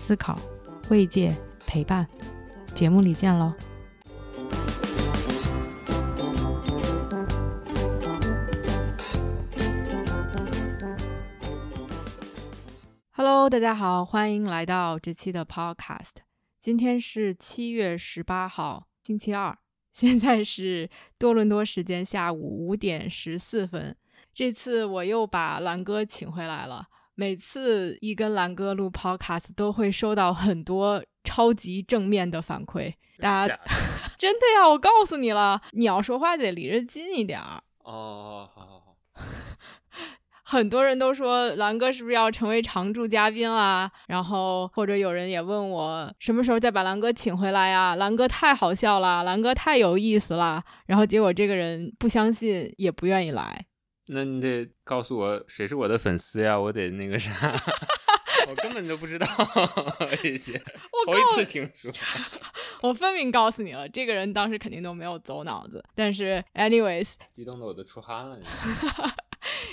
思考、慰藉、陪伴。节目里见喽！Hello，大家好，欢迎来到这期的 Podcast。今天是七月十八号，星期二，现在是多伦多时间下午五点十四分。这次我又把蓝哥请回来了。每次一跟蓝哥录 Podcast，都会收到很多超级正面的反馈。大家 真的呀，我告诉你了，你要说话得离着近一点儿。哦，好好好。很多人都说蓝哥是不是要成为常驻嘉宾啦？然后或者有人也问我什么时候再把蓝哥请回来呀？蓝哥太好笑了，蓝哥太有意思了。然后结果这个人不相信，也不愿意来。那你得告诉我谁是我的粉丝呀？我得那个啥，我根本就不知道 这些，我头一次听说。我分明告诉你了，这个人当时肯定都没有走脑子。但是，anyways，激动的我都出汗了。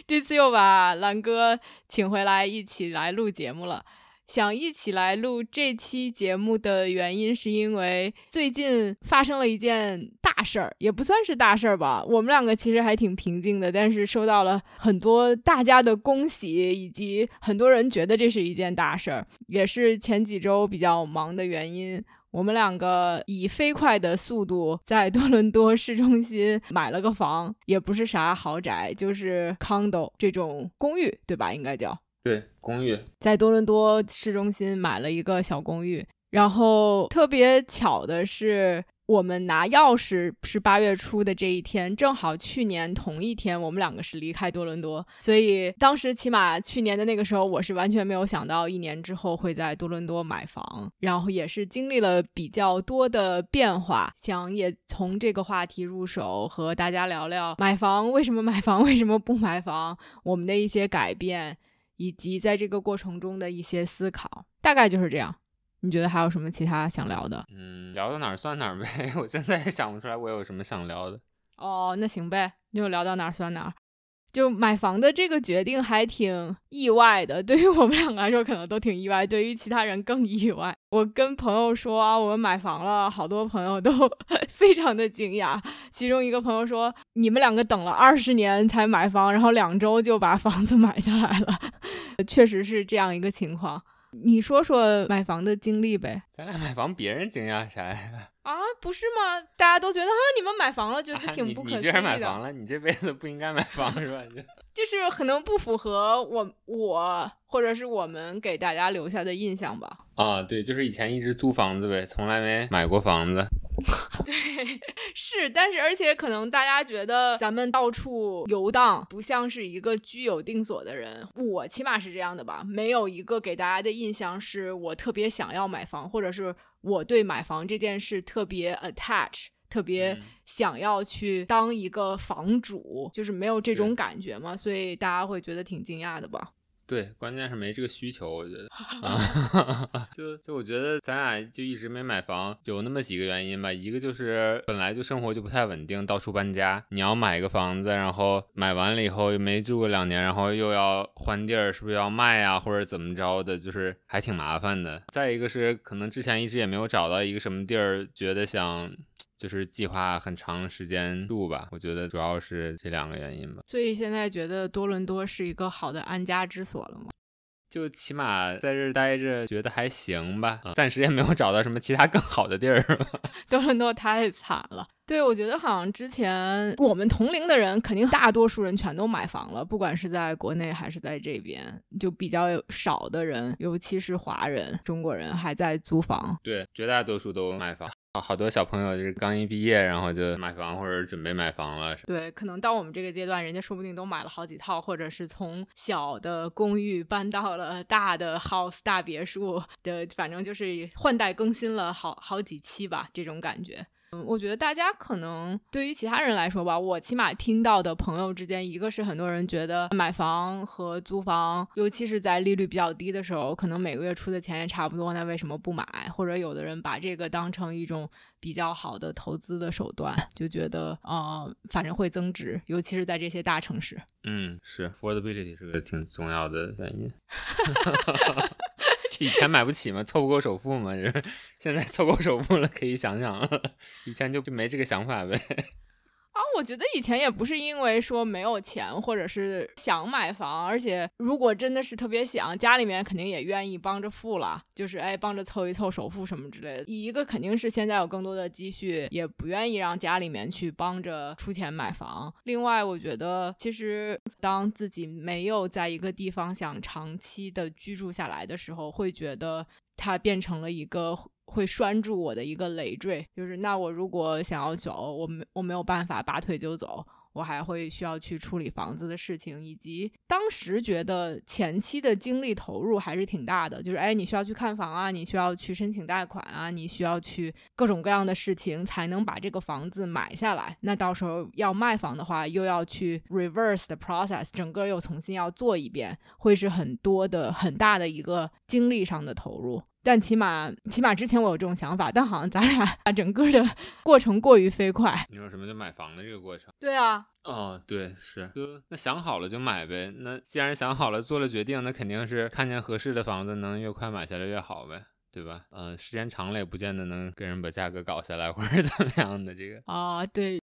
这次又把兰哥请回来一起来录节目了。想一起来录这期节目的原因，是因为最近发生了一件大事儿，也不算是大事儿吧。我们两个其实还挺平静的，但是收到了很多大家的恭喜，以及很多人觉得这是一件大事儿。也是前几周比较忙的原因，我们两个以飞快的速度在多伦多市中心买了个房，也不是啥豪宅，就是 condo 这种公寓，对吧？应该叫。对，公寓在多伦多市中心买了一个小公寓，然后特别巧的是，我们拿钥匙是八月初的这一天，正好去年同一天，我们两个是离开多伦多，所以当时起码去年的那个时候，我是完全没有想到一年之后会在多伦多买房，然后也是经历了比较多的变化，想也从这个话题入手，和大家聊聊买房为什么买房，为什么不买房，我们的一些改变。以及在这个过程中的一些思考，大概就是这样。你觉得还有什么其他想聊的？嗯，聊到哪儿算哪儿呗。我现在也想不出来我有什么想聊的。哦，那行呗，就聊到哪儿算哪儿。就买房的这个决定还挺意外的，对于我们两个来说可能都挺意外，对于其他人更意外。我跟朋友说啊，我们买房了，好多朋友都 非常的惊讶。其中一个朋友说，你们两个等了二十年才买房，然后两周就把房子买下来了，确实是这样一个情况。你说说买房的经历呗？咱俩买房，别人惊讶啥呀？啊，不是吗？大家都觉得啊，你们买房了，觉得挺不可思议的。你居然买房了，你这辈子不应该买房是吧？就是可能不符合我我或者是我们给大家留下的印象吧。啊，对，就是以前一直租房子呗，从来没买过房子。对，是，但是而且可能大家觉得咱们到处游荡，不像是一个居有定所的人。我起码是这样的吧，没有一个给大家的印象是我特别想要买房，或者是我对买房这件事特别 attach，特别想要去当一个房主，就是没有这种感觉嘛，所以大家会觉得挺惊讶的吧。对，关键是没这个需求，我觉得啊 就就我觉得咱俩就一直没买房，有那么几个原因吧。一个就是本来就生活就不太稳定，到处搬家，你要买一个房子，然后买完了以后又没住个两年，然后又要换地儿，是不是要卖啊，或者怎么着的，就是还挺麻烦的。再一个是可能之前一直也没有找到一个什么地儿，觉得想。就是计划很长时间住吧，我觉得主要是这两个原因吧。所以现在觉得多伦多是一个好的安家之所了吗？就起码在这待着，觉得还行吧。暂时也没有找到什么其他更好的地儿。多伦多太惨了。对，我觉得好像之前我们同龄的人，肯定大多数人全都买房了，不管是在国内还是在这边，就比较少的人，尤其是华人、中国人还在租房。对，绝大多数都买房。好多小朋友就是刚一毕业，然后就买房或者准备买房了。对，可能到我们这个阶段，人家说不定都买了好几套，或者是从小的公寓搬到了大的 house 大别墅的，反正就是换代更新了好好几期吧，这种感觉。嗯，我觉得大家可能对于其他人来说吧，我起码听到的朋友之间，一个是很多人觉得买房和租房，尤其是在利率比较低的时候，可能每个月出的钱也差不多，那为什么不买？或者有的人把这个当成一种比较好的投资的手段，就觉得呃，反正会增值，尤其是在这些大城市。嗯，是 affordability 是个挺重要的原因。以前买不起嘛，凑不够首付嘛，现在凑够首付了，可以想想了。以前就就没这个想法呗。啊，我觉得以前也不是因为说没有钱，或者是想买房，而且如果真的是特别想，家里面肯定也愿意帮着付了，就是哎帮着凑一凑首付什么之类的。一个肯定是现在有更多的积蓄，也不愿意让家里面去帮着出钱买房。另外，我觉得其实当自己没有在一个地方想长期的居住下来的时候，会觉得它变成了一个。会拴住我的一个累赘，就是那我如果想要走，我没我没有办法拔腿就走，我还会需要去处理房子的事情，以及当时觉得前期的精力投入还是挺大的，就是哎，你需要去看房啊，你需要去申请贷款啊，你需要去各种各样的事情才能把这个房子买下来。那到时候要卖房的话，又要去 reverse 的 process，整个又重新要做一遍，会是很多的很大的一个精力上的投入。但起码，起码之前我有这种想法，但好像咱俩整个的过程过于飞快。你说什么？就买房的这个过程？对啊。哦，对，是，就那想好了就买呗。那既然想好了，做了决定，那肯定是看见合适的房子，能越快买下来越好呗，对吧？嗯，时间长了也不见得能跟人把价格搞下来，或者怎么样的这个。啊，对。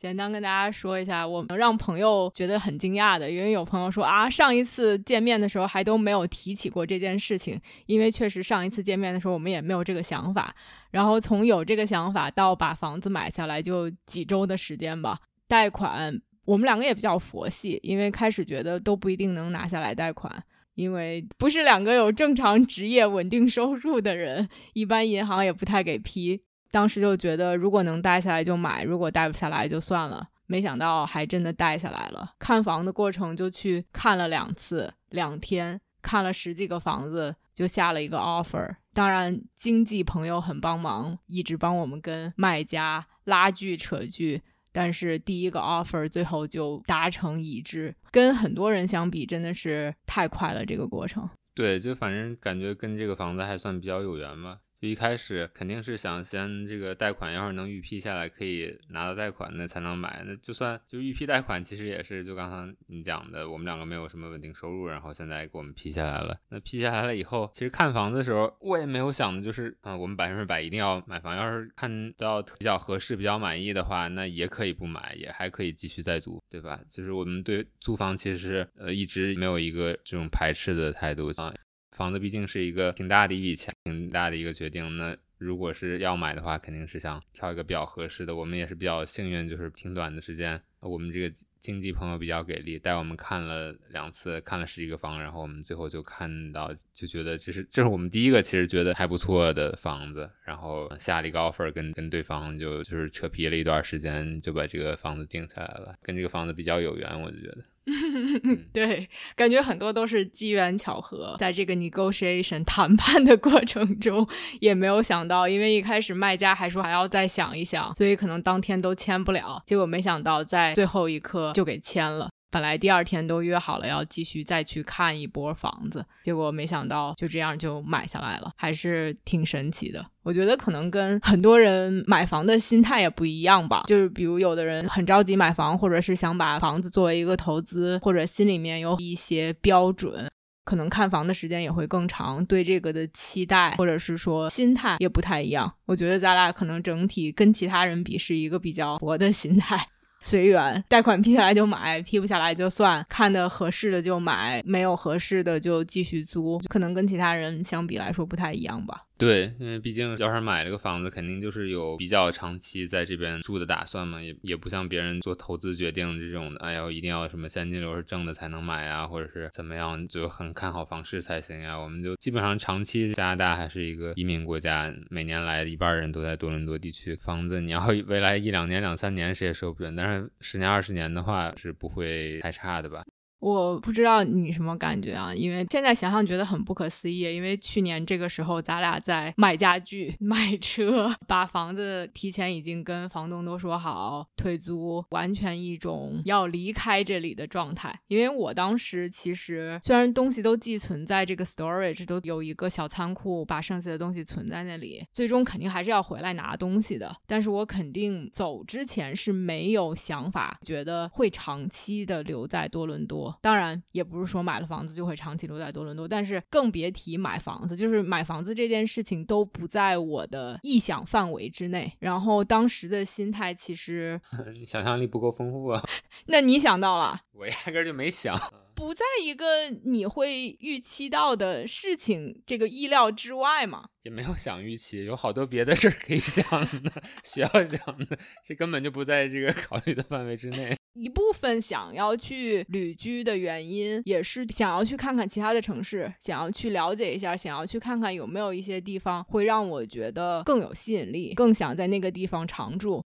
简单跟大家说一下，我们让朋友觉得很惊讶的，因为有朋友说啊，上一次见面的时候还都没有提起过这件事情，因为确实上一次见面的时候我们也没有这个想法。然后从有这个想法到把房子买下来，就几周的时间吧。贷款我们两个也比较佛系，因为开始觉得都不一定能拿下来贷款，因为不是两个有正常职业稳定收入的人，一般银行也不太给批。当时就觉得，如果能贷下来就买，如果贷不下来就算了。没想到还真的贷下来了。看房的过程就去看了两次，两天看了十几个房子，就下了一个 offer。当然，经纪朋友很帮忙，一直帮我们跟卖家拉锯扯锯。但是第一个 offer 最后就达成一致，跟很多人相比，真的是太快了。这个过程，对，就反正感觉跟这个房子还算比较有缘嘛。就一开始肯定是想先这个贷款，要是能预批下来，可以拿到贷款，那才能买。那就算就预批贷款，其实也是就刚刚你讲的，我们两个没有什么稳定收入，然后现在给我们批下来了。那批下来了以后，其实看房子的时候，我也没有想的就是，啊，我们百分之百一定要买房。要是看到比较合适、比较满意的话，那也可以不买，也还可以继续再租，对吧？就是我们对租房其实是呃一直没有一个这种排斥的态度啊。房子毕竟是一个挺大的一笔钱，挺大的一个决定。那如果是要买的话，肯定是想挑一个比较合适的。我们也是比较幸运，就是挺短的时间，我们这个经纪朋友比较给力，带我们看了两次，看了十几个房，然后我们最后就看到，就觉得这是这是我们第一个其实觉得还不错的房子，然后下了一个 offer，跟跟对方就就是扯皮了一段时间，就把这个房子定下来了。跟这个房子比较有缘，我就觉得。对，感觉很多都是机缘巧合，在这个 negotiation 谈判的过程中，也没有想到，因为一开始卖家还说还要再想一想，所以可能当天都签不了。结果没想到在最后一刻就给签了。本来第二天都约好了要继续再去看一波房子，结果没想到就这样就买下来了，还是挺神奇的。我觉得可能跟很多人买房的心态也不一样吧，就是比如有的人很着急买房，或者是想把房子作为一个投资，或者心里面有一些标准，可能看房的时间也会更长，对这个的期待或者是说心态也不太一样。我觉得咱俩可能整体跟其他人比是一个比较活的心态。随缘，贷款批下来就买，批不下来就算，看的合适的就买，没有合适的就继续租，可能跟其他人相比来说不太一样吧。对，因为毕竟要是买了个房子，肯定就是有比较长期在这边住的打算嘛，也也不像别人做投资决定这种的，哎呦，一定要什么现金流是正的才能买啊，或者是怎么样，就很看好房市才行呀。我们就基本上长期加拿大还是一个移民国家，每年来一半人都在多伦多地区，房子你要未来一两年、两三年谁也说不准，但是十年、二十年的话是不会太差的吧。我不知道你什么感觉啊？因为现在想想觉得很不可思议。因为去年这个时候，咱俩在买家具、买车，把房子提前已经跟房东都说好退租，完全一种要离开这里的状态。因为我当时其实虽然东西都寄存在这个 storage，都有一个小仓库，把剩下的东西存在那里，最终肯定还是要回来拿东西的。但是我肯定走之前是没有想法，觉得会长期的留在多伦多。当然，也不是说买了房子就会长期留在多伦多，但是更别提买房子，就是买房子这件事情都不在我的臆想范围之内。然后当时的心态其实，想象力不够丰富啊。那你想到了？我压根就没想。不在一个你会预期到的事情这个意料之外嘛？也没有想预期，有好多别的事儿可以想的，需要想的，这根本就不在这个考虑的范围之内。一部分想要去旅居的原因，也是想要去看看其他的城市，想要去了解一下，想要去看看有没有一些地方会让我觉得更有吸引力，更想在那个地方常住。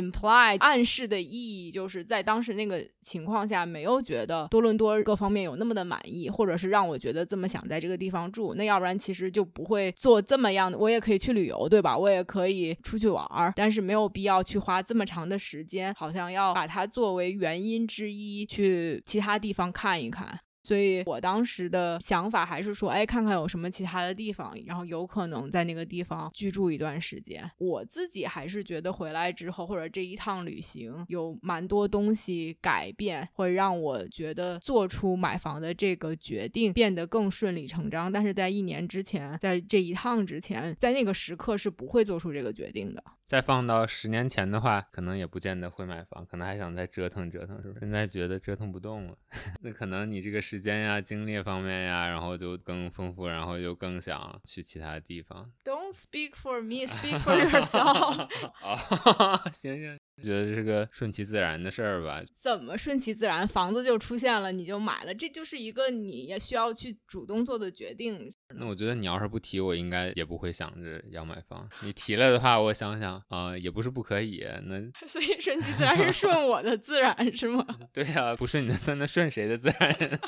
Imply 暗示的意义就是在当时那个情况下，没有觉得多伦多各方面有那么的满意，或者是让我觉得这么想在这个地方住。那要不然其实就不会做这么样的。我也可以去旅游，对吧？我也可以出去玩儿，但是没有必要去花这么长的时间，好像要把它作为原因之一去其他地方看一看。所以我当时的想法还是说，哎，看看有什么其他的地方，然后有可能在那个地方居住一段时间。我自己还是觉得回来之后，或者这一趟旅行有蛮多东西改变，会让我觉得做出买房的这个决定变得更顺理成章。但是在一年之前，在这一趟之前，在那个时刻是不会做出这个决定的。再放到十年前的话，可能也不见得会买房，可能还想再折腾折腾，是不是？现在觉得折腾不动了，那可能你这个时间呀、精力方面呀，然后就更丰富，然后就更想去其他地方。Don't speak for me, speak for yourself。啊，行行。觉得这是个顺其自然的事儿吧？怎么顺其自然？房子就出现了，你就买了，这就是一个你也需要去主动做的决定。那我觉得你要是不提，我应该也不会想着要买房。你提了的话，我想想啊，也不是不可以。那 所以顺其自然是顺我的自然是吗？对呀，不顺你的自然，那顺谁的自然？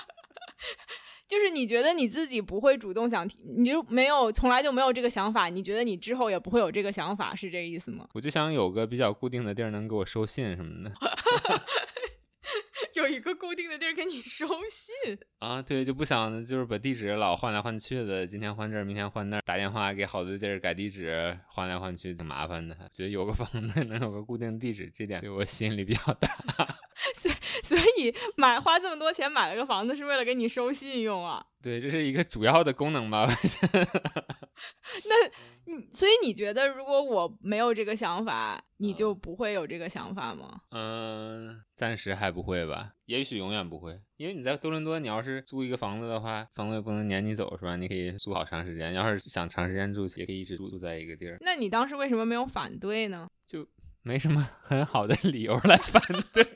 就是你觉得你自己不会主动想提，你就没有从来就没有这个想法。你觉得你之后也不会有这个想法，是这个意思吗？我就想有个比较固定的地儿能给我收信什么的。有一个固定的地儿给你收信啊？对，就不想就是把地址老换来换去的，今天换这儿，明天换那儿，打电话给好多地儿改地址，换来换去挺麻烦的。觉得有个房子 能有个固定地址，这点对我吸引力比较大。所所以买花这么多钱买了个房子，是为了给你收信用啊？对，这是一个主要的功能吧？那，你所以你觉得，如果我没有这个想法，你就不会有这个想法吗？嗯，暂时还不会吧，也许永远不会。因为你在多伦多，你要是租一个房子的话，房子也不能撵你走，是吧？你可以租好长时间。要是想长时间住，也可以一直住住在一个地儿。那你当时为什么没有反对呢？就。没什么很好的理由来反对，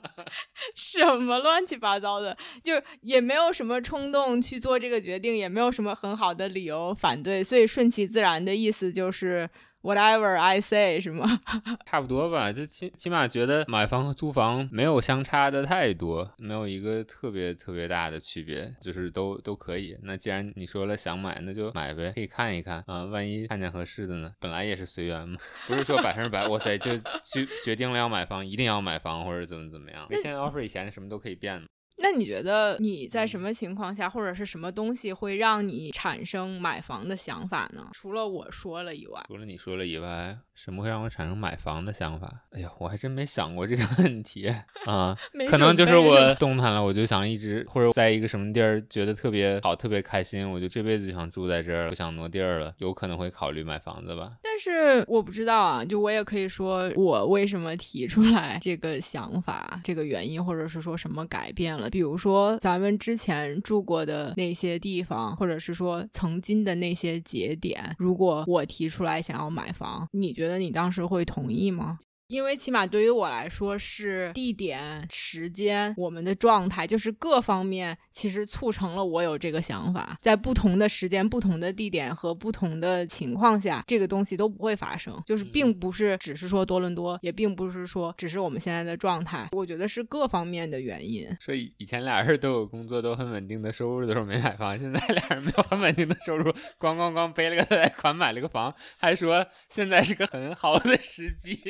什么乱七八糟的，就也没有什么冲动去做这个决定，也没有什么很好的理由反对，所以顺其自然的意思就是。Whatever I say 是吗？差不多吧，就起起码觉得买房和租房没有相差的太多，没有一个特别特别大的区别，就是都都可以。那既然你说了想买，那就买呗，可以看一看啊，万一看见合适的呢？本来也是随缘嘛，不是说百分之百，哇塞，就决决定了要买房，一定要买房或者怎么怎么样。那现在 offer 以前什么都可以变嘛。那你觉得你在什么情况下，或者是什么东西会让你产生买房的想法呢？除了我说了以外，除了你说了以外，什么会让我产生买房的想法？哎呀，我还真没想过这个 问题啊。可能就是我动弹了，我就想一直或者在一个什么地儿觉得特别好、特别开心，我就这辈子就想住在这儿，不想挪地儿了，有可能会考虑买房子吧。但是我不知道啊，就我也可以说我为什么提出来这个想法，这个原因，或者是说什么改变了。比如说咱们之前住过的那些地方，或者是说曾经的那些节点，如果我提出来想要买房，你觉得觉得你当时会同意吗？因为起码对于我来说，是地点、时间、我们的状态，就是各方面，其实促成了我有这个想法。在不同的时间、不同的地点和不同的情况下，这个东西都不会发生。就是并不是只是说多伦多，也并不是说只是我们现在的状态。我觉得是各方面的原因。所以以前俩人都有工作，都很稳定的收入的时候没买房，现在俩人没有很稳定的收入，咣咣咣背了个贷款买了个房，还说现在是个很好的时机，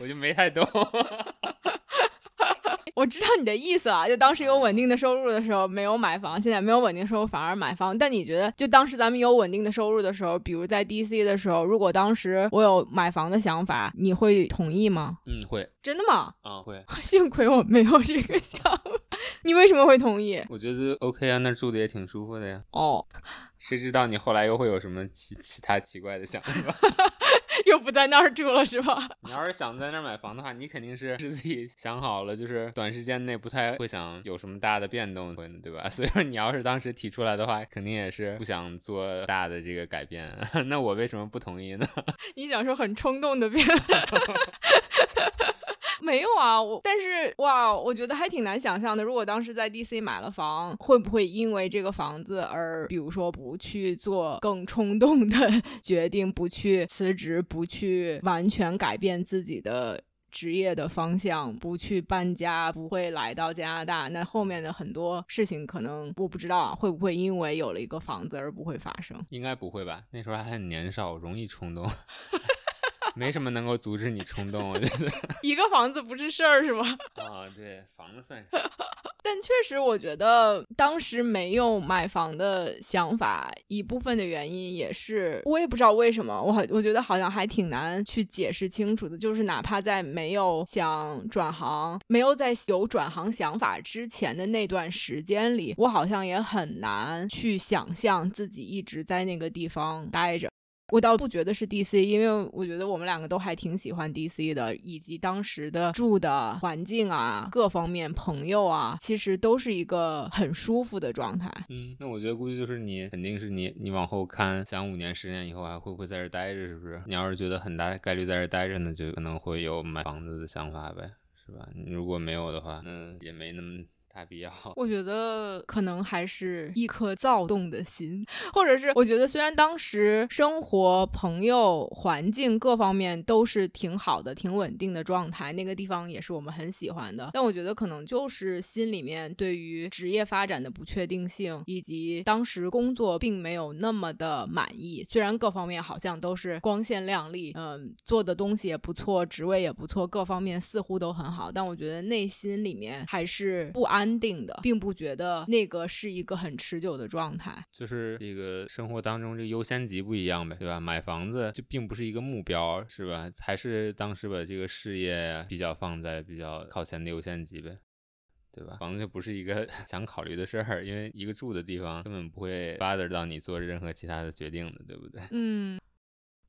我就没太懂。我知道你的意思啊，就当时有稳定的收入的时候没有买房，现在没有稳定收入反而买房。但你觉得，就当时咱们有稳定的收入的时候，比如在 DC 的时候，如果当时我有买房的想法，你会同意吗？嗯，会真的吗？啊、会，幸亏我没有这个想法。你为什么会同意？我觉得 OK 啊，那儿住的也挺舒服的呀。哦，谁知道你后来又会有什么其其他奇怪的想法？又不在那儿住了是吧？你要是想在那儿买房的话，你肯定是是 自己想好了，就是短时间内不太会想有什么大的变动，会对吧？所以说你要是当时提出来的话，肯定也是不想做大的这个改变。那我为什么不同意呢？你想说很冲动的变？没有啊，我但是哇，我觉得还挺难想象的。如果当时在 DC 买了房，会不会因为这个房子而，比如说不去做更冲动的 决定，不去辞职，不去完全改变自己的职业的方向，不去搬家，不会来到加拿大？那后面的很多事情，可能我不知道啊，会不会因为有了一个房子而不会发生？应该不会吧？那时候还很年少，容易冲动，没什么能够阻止你冲动。我觉得 一个房子不是事儿，是吗？啊，对，房子算是。但确实，我觉得当时没有买房的想法，一部分的原因也是我也不知道为什么，我好我觉得好像还挺难去解释清楚的。就是哪怕在没有想转行、没有在有转行想法之前的那段时间里，我好像也很难去想象自己一直在那个地方待着。我倒不觉得是 DC，因为我觉得我们两个都还挺喜欢 DC 的，以及当时的住的环境啊，各方面朋友啊，其实都是一个很舒服的状态。嗯，那我觉得估计就是你，肯定是你，你往后看，想五年、十年以后还会不会在这待着，是不是？你要是觉得很大概率在这待着呢，就可能会有买房子的想法呗，是吧？你如果没有的话，嗯也没那么大必要。我觉得可能还是一颗躁动的心，或者是我觉得虽然当时生活、朋友、环境各方面都是挺好的、挺稳定的状态，那个地方也是我们很喜欢的，但我觉得可能就是心里面对于职业发展的不确定性，以及当时工作并没有那么的满意。虽然各方面好像都是光鲜亮丽，嗯，做的东西也不错，职位也不错，各方面似乎都很好，但我觉得内心里面还是不安定的，并不觉得那个是一个很持久的状态。就是这个生活当中这个优先级不一样呗，对吧？买房子就并不是一个目标，是吧？还是当时把这个事业比较放在比较靠前的优先级呗。对吧？房子就不是一个 想考虑的事儿，因为一个住的地方根本不会 bother 到你做任何其他的决定的，对不对？嗯。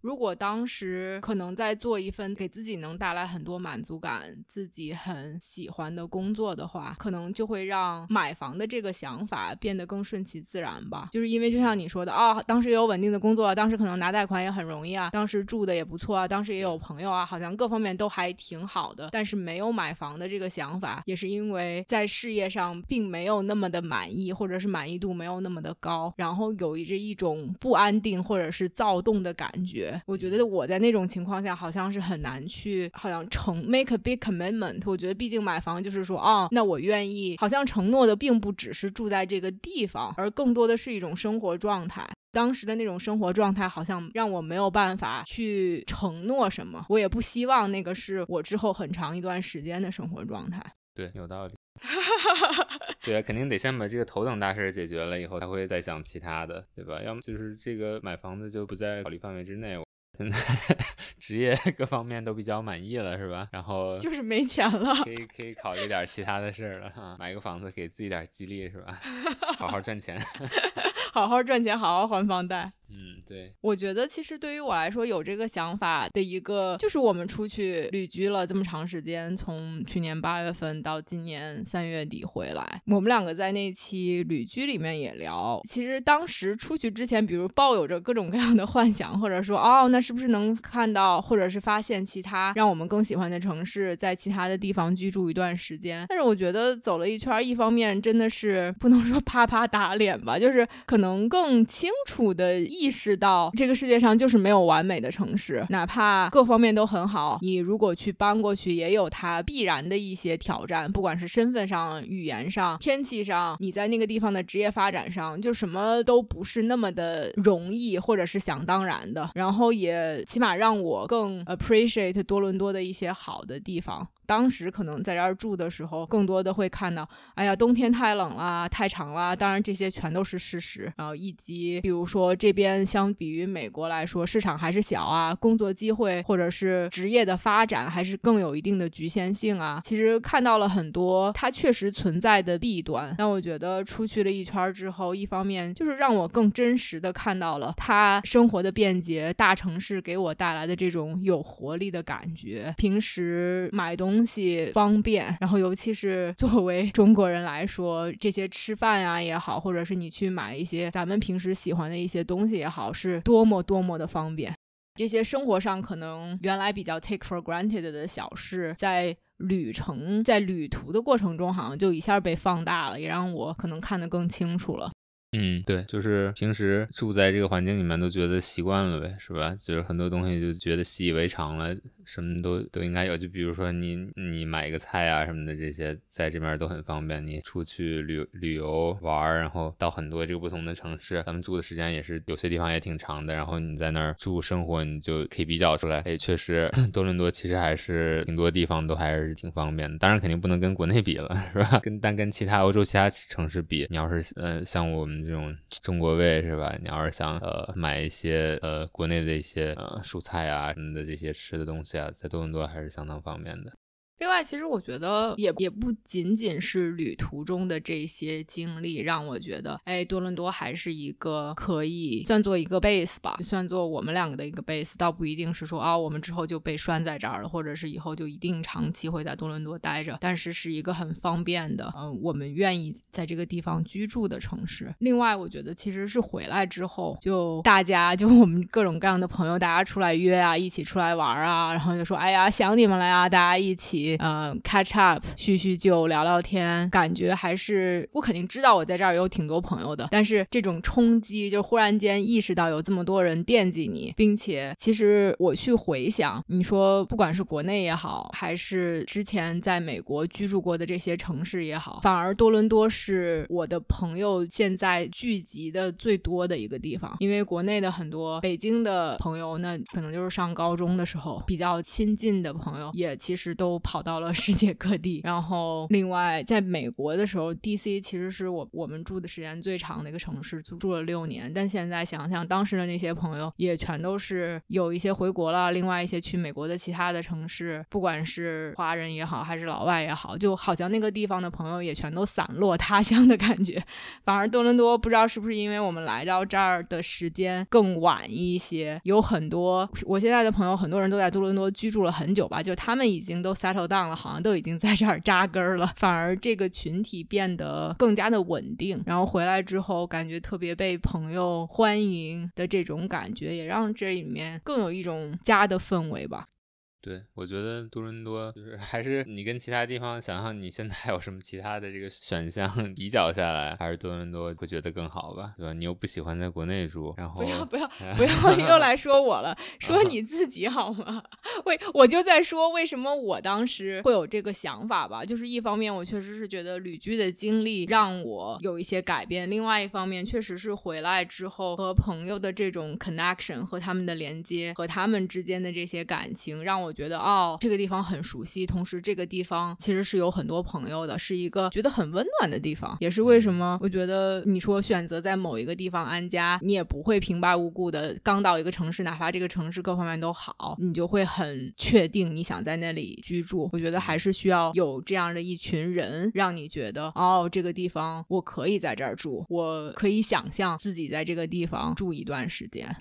如果当时可能在做一份给自己能带来很多满足感、自己很喜欢的工作的话，可能就会让买房的这个想法变得更顺其自然吧。就是因为就像你说的啊、当时也有稳定的工作啊，当时可能拿贷款也很容易啊，当时住的也不错啊，当时也有朋友啊，好像各方面都还挺好的。但是没有买房的这个想法，也是因为在事业上并没有那么的满意，或者是满意度没有那么的高，然后有着一种不安定或者是躁动的感觉。我觉得我在那种情况下，好像是很难去，好像承 make a big commitment。我觉得毕竟买房就是说，哦，那我愿意，好像承诺的并不只是住在这个地方，而更多的是一种生活状态。当时的那种生活状态，好像让我没有办法去承诺什么，我也不希望那个是我之后很长一段时间的生活状态。对，有道理。对啊，肯定得先把这个头等大事儿解决了以后，才会再想其他的，对吧？要么就是这个买房子就不在考虑范围之内。现在 职业各方面都比较满意了，是吧？然后就是没钱了，可以可以考虑点其他的事儿了哈，买个房子给自己点激励，是吧？好好赚钱，好好赚钱，好好还房贷。嗯，对，我觉得其实对于我来说，有这个想法的一个，就是我们出去旅居了这么长时间，从去年八月份到今年三月底回来，我们两个在那期旅居里面也聊，其实当时出去之前，比如抱有着各种各样的幻想，或者说哦，那是不是能看到，或者是发现其他让我们更喜欢的城市，在其他的地方居住一段时间。但是我觉得走了一圈，一方面真的是不能说 啪啪打脸吧，就是可能更清楚的意识到这个世界上就是没有完美的城市，哪怕各方面都很好，你如果去搬过去，也有它必然的一些挑战，不管是身份上、语言上、天气上，你在那个地方的职业发展上，就什么都不是那么的容易，或者是想当然的。然后也起码让我更 appreciate 多伦多的一些好的地方。当时可能在这儿住的时候，更多的会看到，哎呀，冬天太冷啦，太长啦。当然这些全都是事实。然后以及比如说这边相比于美国来说，市场还是小啊，工作机会或者是职业的发展还是更有一定的局限性啊。其实看到了很多它确实存在的弊端。但我觉得出去了一圈之后，一方面就是让我更真实的看到了它生活的便捷，大城市给我带来的这种有活力的感觉。平时买东西方便，然后尤其是作为中国人来说，这些吃饭呀也好，或者是你去买一些咱们平时喜欢的一些东西也好，是多么多么的方便。这些生活上可能原来比较 take for granted 的小事，在旅程在旅途的过程中，好像就一下被放大了，也让我可能看得更清楚了。嗯，对，就是平时住在这个环境里面都觉得习惯了呗，是吧？就是很多东西就觉得习以为常了。什么都都应该有，就比如说你你买一个菜啊什么的，这些在这边都很方便。你出去旅旅游玩，然后到很多这个不同的城市，咱们住的时间也是有些地方也挺长的。然后你在那儿住生活，你就可以比较出来，哎，确实 多伦多其实还是挺多地方都还是挺方便的。当然肯定不能跟国内比了，是吧？跟但跟其他欧洲其他城市比，你要是呃像我们这种中国味是吧？你要是想呃买一些呃国内的一些呃蔬菜啊什么的这些吃的东西啊。在多伦多还是相当方便的。另外，其实我觉得也也不仅仅是旅途中的这些经历让我觉得，哎，多伦多还是一个可以算作一个 base 吧，算作我们两个的一个 base，倒不一定是说啊，我们之后就被拴在这儿了，或者是以后就一定长期会在多伦多待着，但是是一个很方便的，嗯，我们愿意在这个地方居住的城市。另外，我觉得其实是回来之后，就大家就我们各种各样的朋友，大家出来约啊，一起出来玩啊，然后就说，哎呀，想你们了呀，大家一起。呃，catch up，叙叙旧，聊聊天，感觉还是我肯定知道我在这儿有挺多朋友的，但是这种冲击，就忽然间意识到有这么多人惦记你，并且其实我去回想，你说不管是国内也好，还是之前在美国居住过的这些城市也好，反而多伦多是我的朋友现在聚集的最多的一个地方，因为国内的很多北京的朋友，那可能就是上高中的时候比较亲近的朋友，也其实都跑。到了世界各地，然后另外在美国的时候，D.C. 其实是我我们住的时间最长的一个城市，住住了六年。但现在想想，当时的那些朋友也全都是有一些回国了，另外一些去美国的其他的城市，不管是华人也好，还是老外也好，就好像那个地方的朋友也全都散落他乡的感觉。反而多伦多不知道是不是因为我们来到这儿的时间更晚一些，有很多我现在的朋友，很多人都在多伦多居住了很久吧，就他们已经都 settle。当了，好像都已经在这儿扎根了，反而这个群体变得更加的稳定。然后回来之后，感觉特别被朋友欢迎的这种感觉，也让这里面更有一种家的氛围吧。对，我觉得多伦多就是还是你跟其他地方想想，你现在有什么其他的这个选项比较下来，还是多伦多会觉得更好吧？对吧？你又不喜欢在国内住，然后不要不要 不要又来说我了，说 你自己好吗？为我就在说为什么我当时会有这个想法吧，就是一方面我确实是觉得旅居的经历让我有一些改变，另外一方面确实是回来之后和朋友的这种 connection 和他们的连接和他们之间的这些感情让我。我觉得哦，这个地方很熟悉，同时这个地方其实是有很多朋友的，是一个觉得很温暖的地方，也是为什么我觉得你说选择在某一个地方安家，你也不会平白无故的刚到一个城市，哪怕这个城市各方面都好，你就会很确定你想在那里居住。我觉得还是需要有这样的一群人，让你觉得哦，这个地方我可以在这儿住，我可以想象自己在这个地方住一段时间。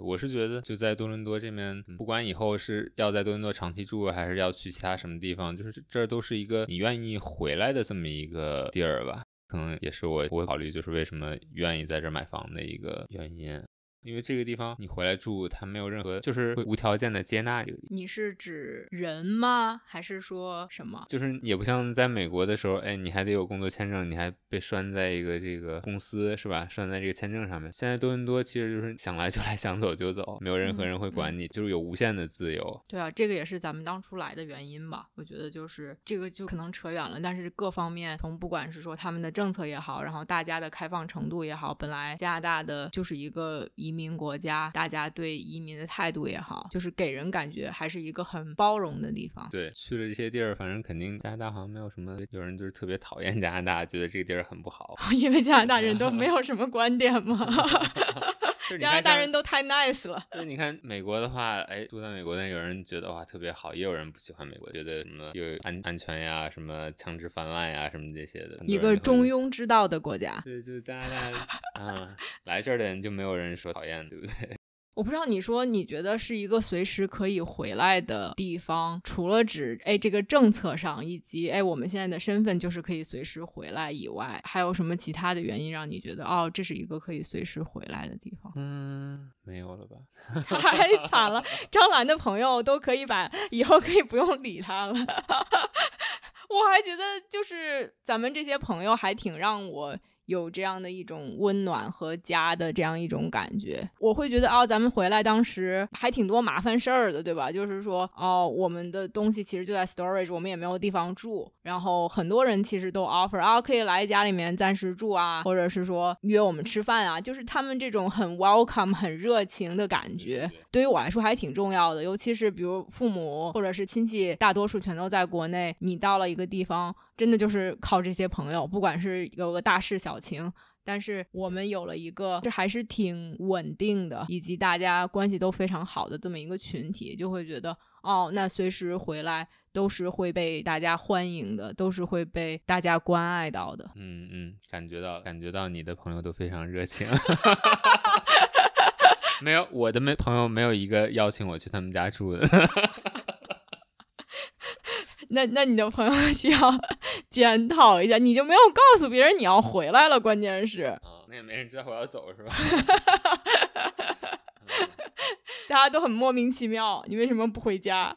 我是觉得就在多伦多这边，不管以后是要在多伦多长期住，还是要去其他什么地方，就是这都是一个你愿意回来的这么一个地儿吧。可能也是我我考虑就是为什么愿意在这儿买房的一个原因。因为这个地方你回来住，它没有任何，就是会无条件的接纳这个。你是指人吗？还是说什么？就是也不像在美国的时候，哎，你还得有工作签证，你还被拴在一个这个公司是吧？拴在这个签证上面。现在多伦多其实就是想来就来，想走就走，没有任何人会管你，就是有无限的自由。对啊，这个也是咱们当初来的原因吧。我觉得就是这个就可能扯远了，但是各方面从不管是说他们的政策也好，然后大家的开放程度也好，本来加拿大的就是一个移。移民国家，大家对移民的态度也好，就是给人感觉还是一个很包容的地方。对，去了这些地儿，反正肯定加拿大好像没有什么，有人就是特别讨厌加拿大，觉得这个地儿很不好。因为加拿大人都没有什么观点吗？加拿大人都太 nice 了。那你看美国的话，哎，住在美国的有人觉得哇特别好，也有人不喜欢美国，觉得什么有安安全呀，什么枪支泛滥呀，什么这些的。一个中庸之道的国家。对，就是加拿大 啊，来这儿的人就没有人说讨厌，对不对？我不知道你说你觉得是一个随时可以回来的地方，除了指哎这个政策上，以及哎我们现在的身份就是可以随时回来以外，还有什么其他的原因让你觉得哦这是一个可以随时回来的地方？嗯，没有了吧？太惨了，张兰的朋友都可以把以后可以不用理他了。我还觉得就是咱们这些朋友还挺让我。有这样的一种温暖和家的这样一种感觉，我会觉得哦，咱们回来当时还挺多麻烦事儿的，对吧？就是说哦，我们的东西其实就在 storage，我们也没有地方住，然后很多人其实都 offer 啊，可以来家里面暂时住啊，或者是说约我们吃饭啊，就是他们这种很 welcome、很热情的感觉，对于我来说还挺重要的。尤其是比如父母或者是亲戚，大多数全都在国内，你到了一个地方。真的就是靠这些朋友，不管是有个大事小情，但是我们有了一个这还是挺稳定的，以及大家关系都非常好的这么一个群体，就会觉得哦，那随时回来都是会被大家欢迎的，都是会被大家关爱到的。嗯嗯，感觉到感觉到你的朋友都非常热情。没有我的没朋友没有一个邀请我去他们家住的。那那你的朋友需要 检讨一下，你就没有告诉别人你要回来了，关键是啊，那也没人知道我要走是吧？大家都很莫名其妙，你为什么不回家？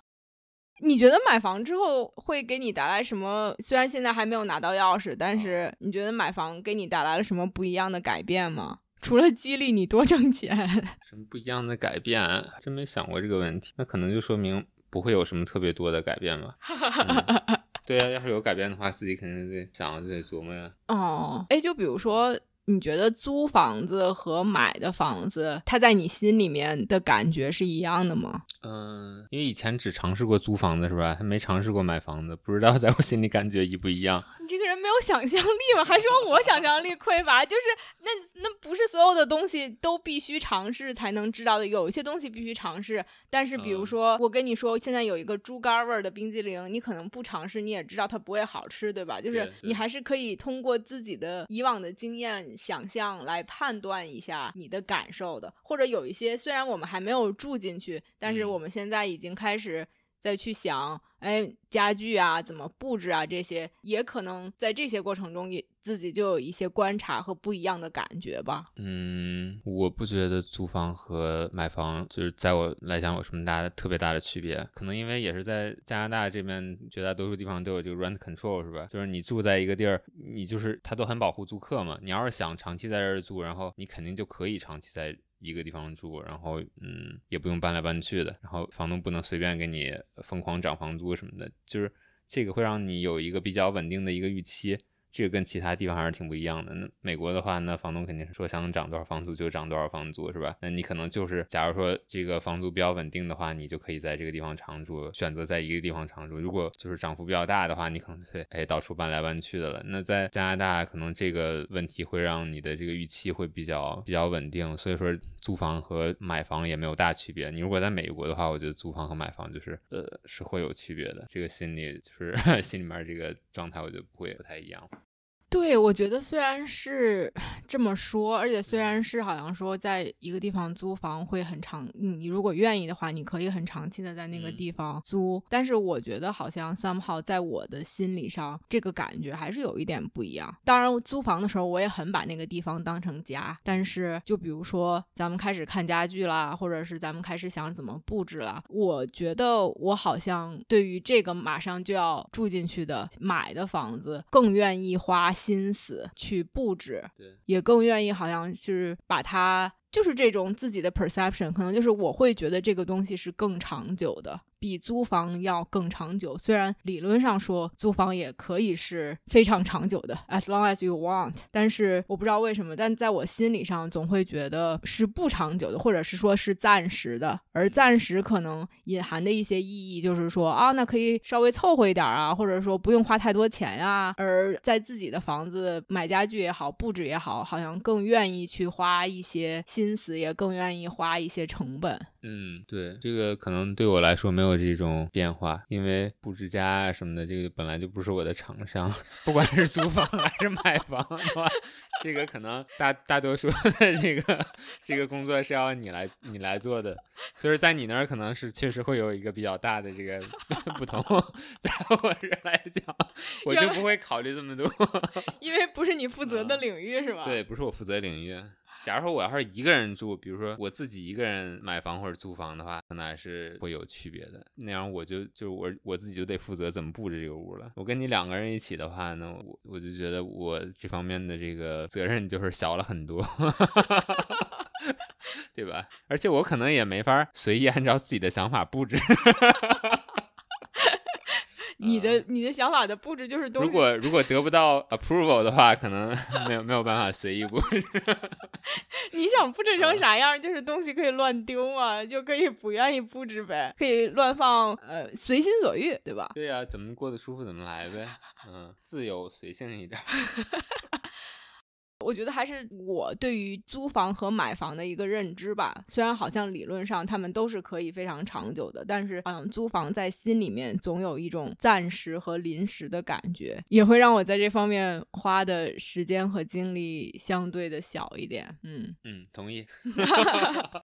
你觉得买房之后会给你带来什么？虽然现在还没有拿到钥匙，但是你觉得买房给你带来了什么不一样的改变吗？除了激励你多挣钱，什么不一样的改变？真没想过这个问题。那可能就说明。不会有什么特别多的改变吧？对呀，要是有改变的话，自己肯定得想，就得琢磨呀。哦，哎，就比如说，你觉得租房子和买的房子，它在你心里面的感觉是一样的吗？嗯，因为以前只尝试过租房子，是吧？还没尝试过买房子，不知道 在我心里感觉一不一样。你这个人没有想象力吗？还说我想象力匮乏？就是那那不是所有的东西都必须尝试才能知道的，有一些东西必须尝试。但是比如说，我跟你说，现在有一个猪肝味儿的冰激凌，你可能不尝试你也知道它不会好吃，对吧？就是你还是可以通过自己的以往的经验、想象来判断一下你的感受的。或者有一些虽然我们还没有住进去，但是我们现在已经开始再去想。哎，家具啊，怎么布置啊？这些也可能在这些过程中，也自己就有一些观察和不一样的感觉吧。嗯，我不觉得租房和买房就是在我来讲有什么大的特别大的区别。可能因为也是在加拿大这边，绝大多数地方都有这个 rent control，是吧？就是你住在一个地儿，你就是他都很保护租客嘛。你要是想长期在这儿住，然后你肯定就可以长期在。一个地方住，然后嗯，也不用搬来搬去的，然后房东不能随便给你疯狂涨房租什么的，就是这个会让你有一个比较稳定的一个预期。这个跟其他地方还是挺不一样的。那美国的话，那房东肯定是说想涨多少房租就涨多少房租，是吧？那你可能就是，假如说这个房租比较稳定的话，你就可以在这个地方常住，选择在一个地方常住。如果就是涨幅比较大的话，你可能会哎到处搬来搬去的了。那在加拿大，可能这个问题会让你的这个预期会比较比较稳定，所以说租房和买房也没有大区别。你如果在美国的话，我觉得租房和买房就是呃是会有区别的，这个心理就是 心里面这个状态，我觉得不会不太一样。对，我觉得虽然是这么说，而且虽然是好像说在一个地方租房会很长，你如果愿意的话，你可以很长期的在那个地方租，但是我觉得好像 somehow 在我的心理上，这个感觉还是有一点不一样。当然，租房的时候我也很把那个地方当成家，但是就比如说咱们开始看家具啦，或者是咱们开始想怎么布置啦，我觉得我好像对于这个马上就要住进去的买的房子更愿意花。心思去布置，对，也更愿意，好像是把它，就是这种自己的 perception，可能就是我会觉得这个东西是更长久的。比租房要更长久，虽然理论上说租房也可以是非常长久的，as long as you want，但是我不知道为什么，但在我心理上总会觉得是不长久的，或者是说是暂时的，而暂时可能隐含的一些意义就是说啊，那可以稍微凑合一点啊，或者说不用花太多钱呀，而在自己的房子买家具也好，布置也好，好像更愿意去花一些心思，也更愿意花一些成本。嗯，对，这个可能对我来说没有这种变化，因为布置家啊什么的，这个本来就不是我的长项。不管是租房还是买房的话，这个可能大大多数的这个这个工作是要你来你来做的，所以在你那儿可能是确实会有一个比较大的这个 不同。在我这来讲，我就不会考虑这么多，因为不是你负责的领域，是吧？对，不是我负责领域。假如说我要是一个人住，比如说我自己一个人买房或者租房的话，可能还是会有区别的。那样我就就我我自己就得负责怎么布置这个屋了。我跟你两个人一起的话呢，我我就觉得我这方面的这个责任就是小了很多，对吧？而且我可能也没法随意按照自己的想法布置。你的你的想法的布置就是东西如果如果得不到 approval 的话，可能 没有没有办法随意布置。你想布置成啥样？就是东西可以乱丢嘛，就可以不愿意布置呗，可以乱放，呃，随心所欲，对吧？对呀，怎么过得舒服怎么来呗，嗯，自由随性一点。我觉得还是我对于租房和买房的一个认知吧。虽然好像理论上他们都是可以非常长久的，但是嗯租房在心里面总有一种暂时和临时的感觉，也会让我在这方面花的时间和精力相对的小一点。嗯嗯，同意。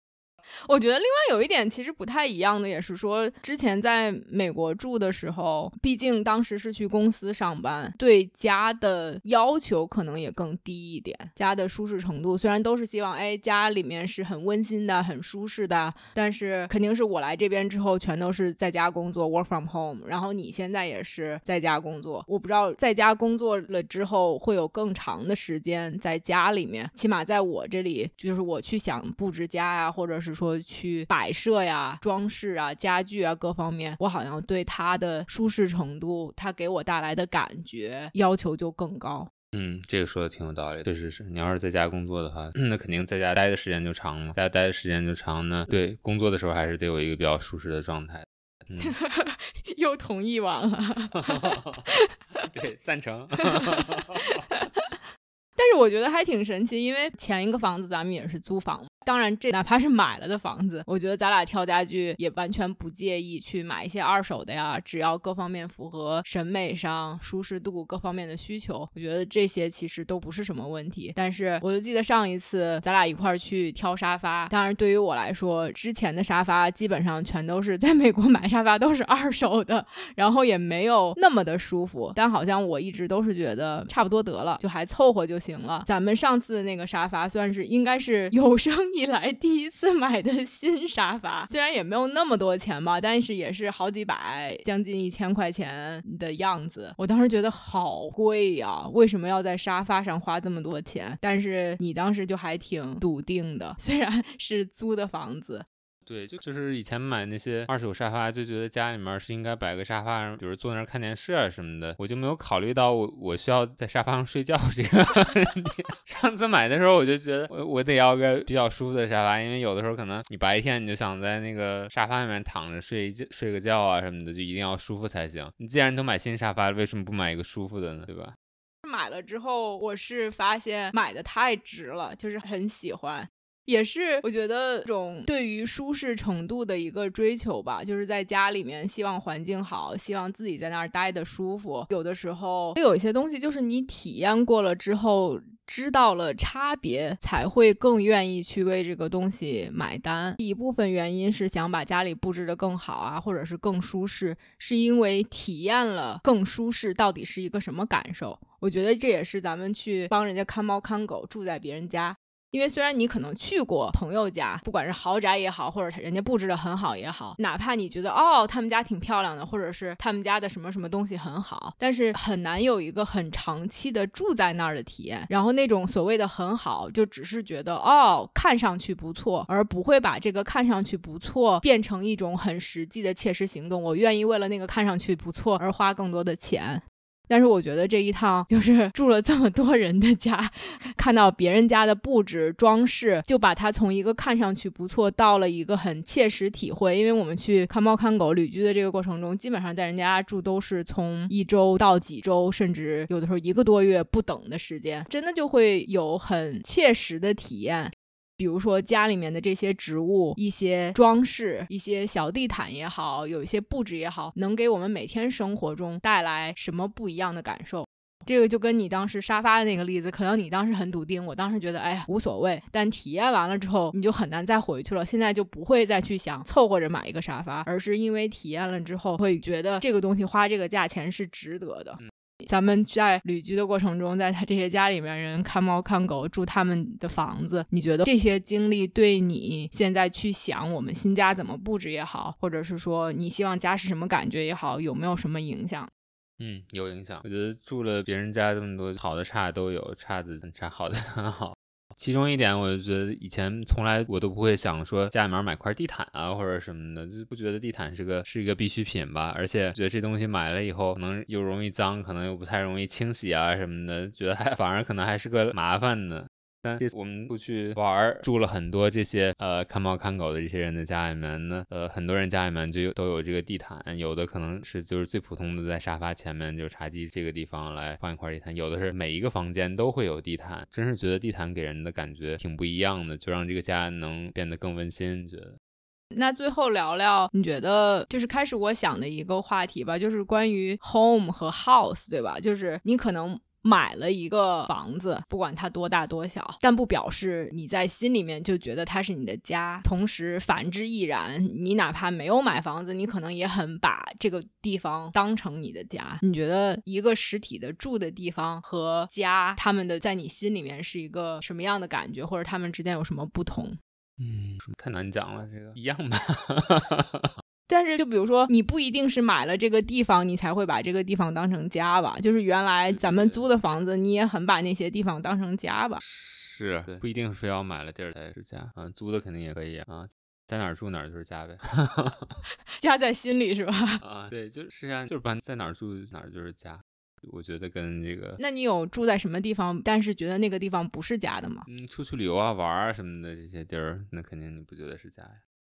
我觉得另外有一点其实不太一样的，也是说之前在美国住的时候，毕竟当时是去公司上班，对家的要求可能也更低一点。家的舒适程度虽然都是希望，哎，家里面是很温馨的、很舒适的，但是肯定是我来这边之后全都是在家工作，work from home。然后你现在也是在家工作，我不知道在家工作了之后会有更长的时间在家里面，起码在我这里，就是我去想布置家呀，或者是。说去摆设呀、装饰啊、家具啊各方面，我好像对它的舒适程度，它给我带来的感觉要求就更高。嗯，这个说的挺有道理。确实是你要是在家工作的话，那肯定在家待的时间就长嘛。在家待的时间就长呢，对工作的时候还是得有一个比较舒适的状态。嗯 又同意完了。对，赞成。但是我觉得还挺神奇，因为前一个房子咱们也是租房。当然，这哪怕是买了的房子，我觉得咱俩挑家具也完全不介意去买一些二手的呀，只要各方面符合审美上、舒适度各方面的需求，我觉得这些其实都不是什么问题。但是，我就记得上一次咱俩一块儿去挑沙发，当然对于我来说，之前的沙发基本上全都是在美国买沙发都是二手的，然后也没有那么的舒服。但好像我一直都是觉得差不多得了，就还凑合就行了。咱们上次那个沙发算是应该是有生。以来第一次买的新沙发，虽然也没有那么多钱吧，但是也是好几百，将近一千块钱的样子。我当时觉得好贵呀，为什么要在沙发上花这么多钱？但是你当时就还挺笃定的，虽然是租的房子。对，就就是以前买那些二手沙发，就觉得家里面是应该摆个沙发，比如坐那儿看电视啊什么的，我就没有考虑到我我需要在沙发上睡觉这个问题。上次买的时候，我就觉得我我得要个比较舒服的沙发，因为有的时候可能你白天你就想在那个沙发里面躺着睡觉睡个觉啊什么的，就一定要舒服才行。你既然都买新沙发了，为什么不买一个舒服的呢？对吧？买了之后，我是发现买的太值了，就是很喜欢。也是我觉得这种对于舒适程度的一个追求吧，就是在家里面希望环境好，希望自己在那儿待的舒服。有的时候有一些东西，就是你体验过了之后，知道了差别，才会更愿意去为这个东西买单。一部分原因是想把家里布置的更好啊，或者是更舒适，是因为体验了更舒适到底是一个什么感受。我觉得这也是咱们去帮人家看猫看狗，住在别人家。因为虽然你可能去过朋友家，不管是豪宅也好，或者人家布置的很好也好，哪怕你觉得哦他们家挺漂亮的，或者是他们家的什么什么东西很好，但是很难有一个很长期的住在那儿的体验。然后那种所谓的很好，就只是觉得哦看上去不错，而不会把这个看上去不错变成一种很实际的切实行动。我愿意为了那个看上去不错而花更多的钱。但是我觉得这一趟就是 住了这么多人的家，看到别人家的布置装饰，就把它从一个看上去不错到了一个很切实体会。因为我们去看猫看狗旅居的这个过程中，基本上在人家住都是从一周到几周，甚至有的时候一个多月不等的时间，真的就会有很切实的体验。比如说家里面的这些植物、一些装饰、一些小地毯也好，有一些布置也好，能给我们每天生活中带来什么不一样的感受？这个就跟你当时沙发的那个例子，可能你当时很笃定，我当时觉得哎呀无所谓，但体验完了之后，你就很难再回去了。现在就不会再去想凑合着买一个沙发，而是因为体验了之后，会觉得这个东西花这个价钱是值得的。咱们在旅居的过程中，在他这些家里面人看猫看狗住他们的房子，你觉得这些经历对你现在去想我们新家怎么布置也好，或者是说你希望家是什么感觉也好，有没有什么影响？嗯，有影响。我觉得住了别人家这么多，好的差都有，差的很 差，好的很好。其中一点，我就觉得以前从来我都不会想说家里面买块地毯啊或者什么的，就不觉得地毯是个是一个必需品吧。而且觉得这东西买了以后，可能又容易脏，可能又不太容易清洗啊什么的，觉得还反而可能还是个麻烦的。但这次我们出去玩儿，住了很多这些呃看猫看狗的这些人的家里面呢，呃很多人家里面就有都有这个地毯，有的可能是就是最普通的在沙发前面就茶几这个地方来放一块地毯，有的是每一个房间都会有地毯，真是觉得地毯给人的感觉挺不一样的，就让这个家能变得更温馨。觉得那最后聊聊，你觉得就是开始我想的一个话题吧，就是关于 home 和 house，对吧？就是你可能。买了一个房子，不管它多大多小，但不表示你在心里面就觉得它是你的家。同时，反之亦然。你哪怕没有买房子，你可能也很把这个地方当成你的家。你觉得一个实体的住的地方和家，他们的在你心里面是一个什么样的感觉，或者他们之间有什么不同？嗯，太难讲了，这个一样吧。但是，就比如说，你不一定是买了这个地方，你才会把这个地方当成家吧？就是原来咱们租的房子，你也很把那些地方当成家吧？是，不一定非要买了地儿才是家啊，租的肯定也可以啊，在哪儿住哪儿就是家呗。家在心里是吧？啊，对，就是啊，就是把在哪儿住哪儿就是家。我觉得跟这个，那你有住在什么地方，但是觉得那个地方不是家的吗？嗯，出去旅游啊、玩啊什么的这些地儿，那肯定你不觉得是家呀？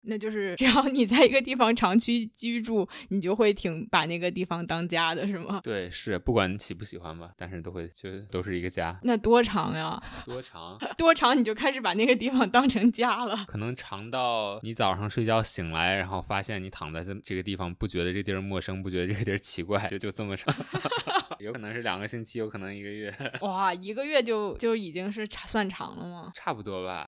那就是只要你在一个地方长期居住，你就会挺把那个地方当家的，是吗？对，是不管你喜不喜欢吧，但是都会就都是一个家。那多长呀？多长？多长你就开始把那个地方当成家了？可能长到你早上睡觉醒来，然后发现你躺在这这个地方，不觉得这地儿陌生，不觉得这个地儿奇怪，就就这么长。有可能是两个星期，有可能一个月。哇，一个月就就已经是算长了吗？差不多吧。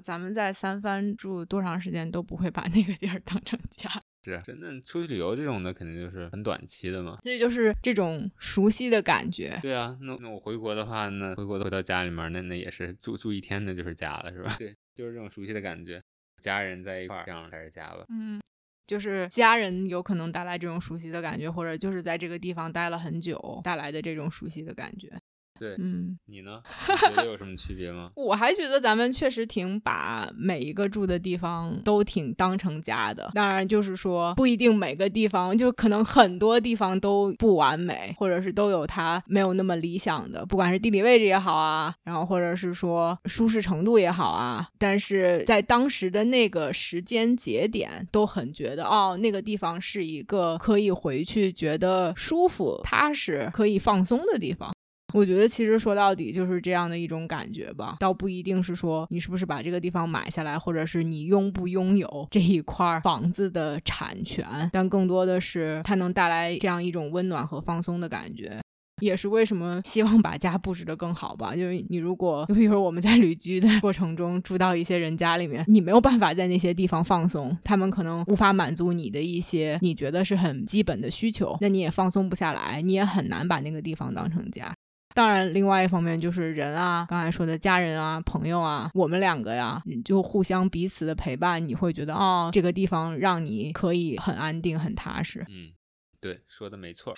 咱们在三藩住多长时间都不会把那个地儿当成家，是真的出去旅游这种的肯定就是很短期的嘛，所以就是这种熟悉的感觉。对啊，那那我回国的话，那回国回到家里面，那那也是住住一天那就是家了，是吧？对，就是这种熟悉的感觉，家人在一块儿这样才是家吧？嗯，就是家人有可能带来这种熟悉的感觉，或者就是在这个地方待了很久带来的这种熟悉的感觉。对，嗯，你呢？你觉得有什么区别吗？我还觉得咱们确实挺把每一个住的地方都挺当成家的。当然，就是说不一定每个地方，就可能很多地方都不完美，或者是都有它没有那么理想的，不管是地理位置也好啊，然后或者是说舒适程度也好啊。但是在当时的那个时间节点，都很觉得哦，那个地方是一个可以回去觉得舒服、踏实、可以放松的地方。我觉得其实说到底就是这样的一种感觉吧，倒不一定是说你是不是把这个地方买下来，或者是你拥不拥有这一块房子的产权，但更多的是它能带来这样一种温暖和放松的感觉。也是为什么希望把家布置得更好吧？就是你如果，就 比如我们在旅居的过程中住到一些人家里面，你没有办法在那些地方放松，他们可能无法满足你的一些你觉得是很基本的需求，那你也放松不下来，你也很难把那个地方当成家。当然，另外一方面就是人啊，刚才说的家人啊、朋友啊，我们两个呀，就互相彼此的陪伴，你会觉得哦，这个地方让你可以很安定、很踏实。嗯，对，说的没错。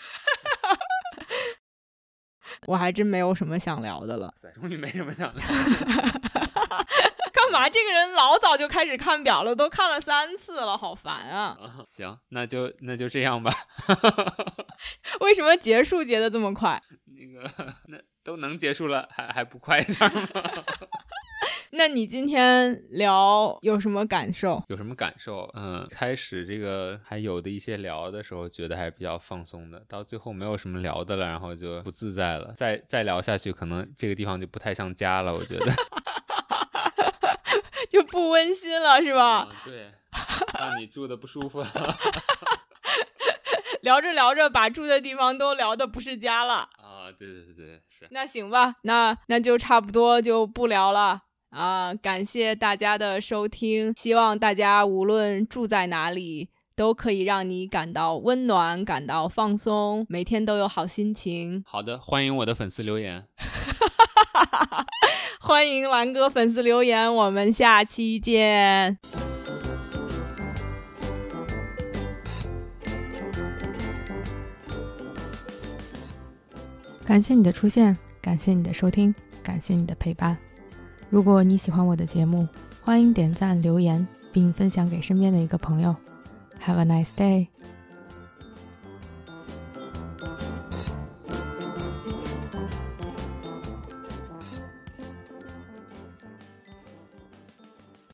我还真没有什么想聊的了。终于没什么想聊。干嘛？这个人老早就开始看表了，都看了三次了，好烦啊！行，那就那就这样吧。为什么结束结的这么快？那个，那都能结束了，还还不快点吗？那你今天聊有什么感受？有什么感受？嗯，开始这个还有的一些聊的时候，觉得还是比较放松的。到最后没有什么聊的了，然后就不自在了。再再聊下去，可能这个地方就不太像家了。我觉得就不温馨了，是吧？对，让你住的不舒服了。聊着聊着，把住的地方都聊的不是家了。啊，对对对对，是。那行吧，那那就差不多就不聊了。啊，感谢大家的收听，希望大家无论住在哪里，都可以让你感到温暖，感到放松，每天都有好心情。好的，欢迎我的粉丝留言，欢迎蓝哥粉丝留言，我们下期见。感谢你的出现，感谢你的收听，感谢你的陪伴。如果你喜欢我的节目，欢迎点赞、留言，并分享给身边的一个朋友。Have a nice day.